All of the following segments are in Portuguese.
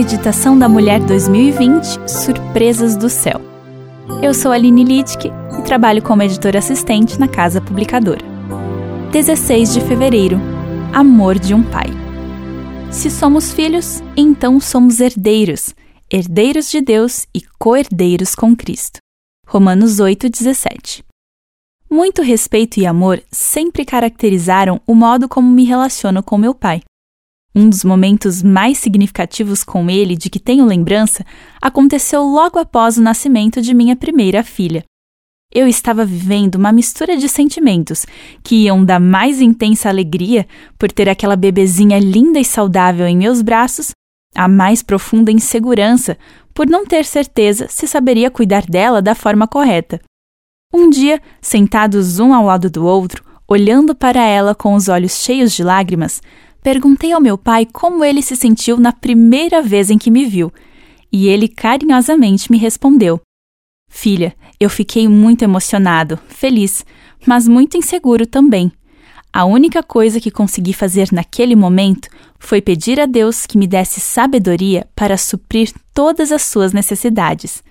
Meditação da Mulher 2020 Surpresas do Céu. Eu sou Aline Littke e trabalho como editora assistente na Casa Publicadora. 16 de fevereiro Amor de um Pai. Se somos filhos, então somos herdeiros, herdeiros de Deus e co-herdeiros com Cristo. Romanos 8,17. Muito respeito e amor sempre caracterizaram o modo como me relaciono com meu pai. Um dos momentos mais significativos com ele de que tenho lembrança aconteceu logo após o nascimento de minha primeira filha. Eu estava vivendo uma mistura de sentimentos que iam da mais intensa alegria por ter aquela bebezinha linda e saudável em meus braços, à mais profunda insegurança por não ter certeza se saberia cuidar dela da forma correta. Um dia, sentados um ao lado do outro, olhando para ela com os olhos cheios de lágrimas, perguntei ao meu pai como ele se sentiu na primeira vez em que me viu, e ele carinhosamente me respondeu: Filha, eu fiquei muito emocionado, feliz, mas muito inseguro também. A única coisa que consegui fazer naquele momento foi pedir a Deus que me desse sabedoria para suprir todas as suas necessidades.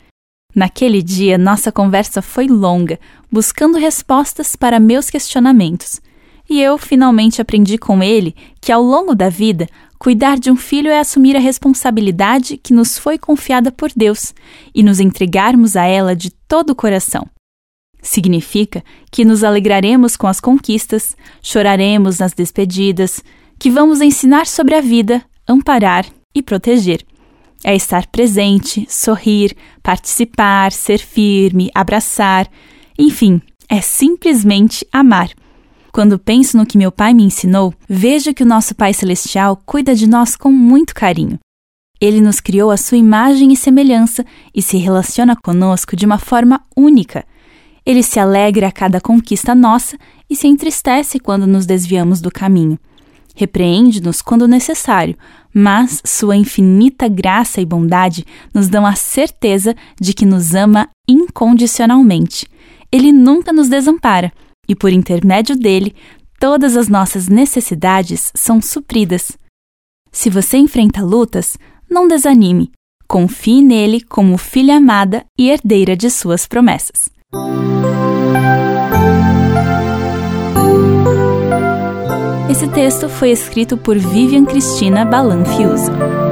Naquele dia, nossa conversa foi longa, buscando respostas para meus questionamentos. E eu finalmente aprendi com ele que, ao longo da vida, cuidar de um filho é assumir a responsabilidade que nos foi confiada por Deus e nos entregarmos a ela de todo o coração. Significa que nos alegraremos com as conquistas, choraremos nas despedidas, que vamos ensinar sobre a vida, amparar e proteger. É estar presente, sorrir, participar, ser firme, abraçar, enfim, é simplesmente amar. Quando penso no que meu pai me ensinou, vejo que o nosso Pai Celestial cuida de nós com muito carinho. Ele nos criou à sua imagem e semelhança e se relaciona conosco de uma forma única. Ele se alegra a cada conquista nossa e se entristece quando nos desviamos do caminho. Repreende-nos quando necessário, mas sua infinita graça e bondade nos dão a certeza de que nos ama incondicionalmente. Ele nunca nos desampara e, por intermédio dele, todas as nossas necessidades são supridas. Se você enfrenta lutas, não desanime. Confie nele como filha amada e herdeira de suas promessas. Esse texto foi escrito por Vivian Cristina Balan Fiuza.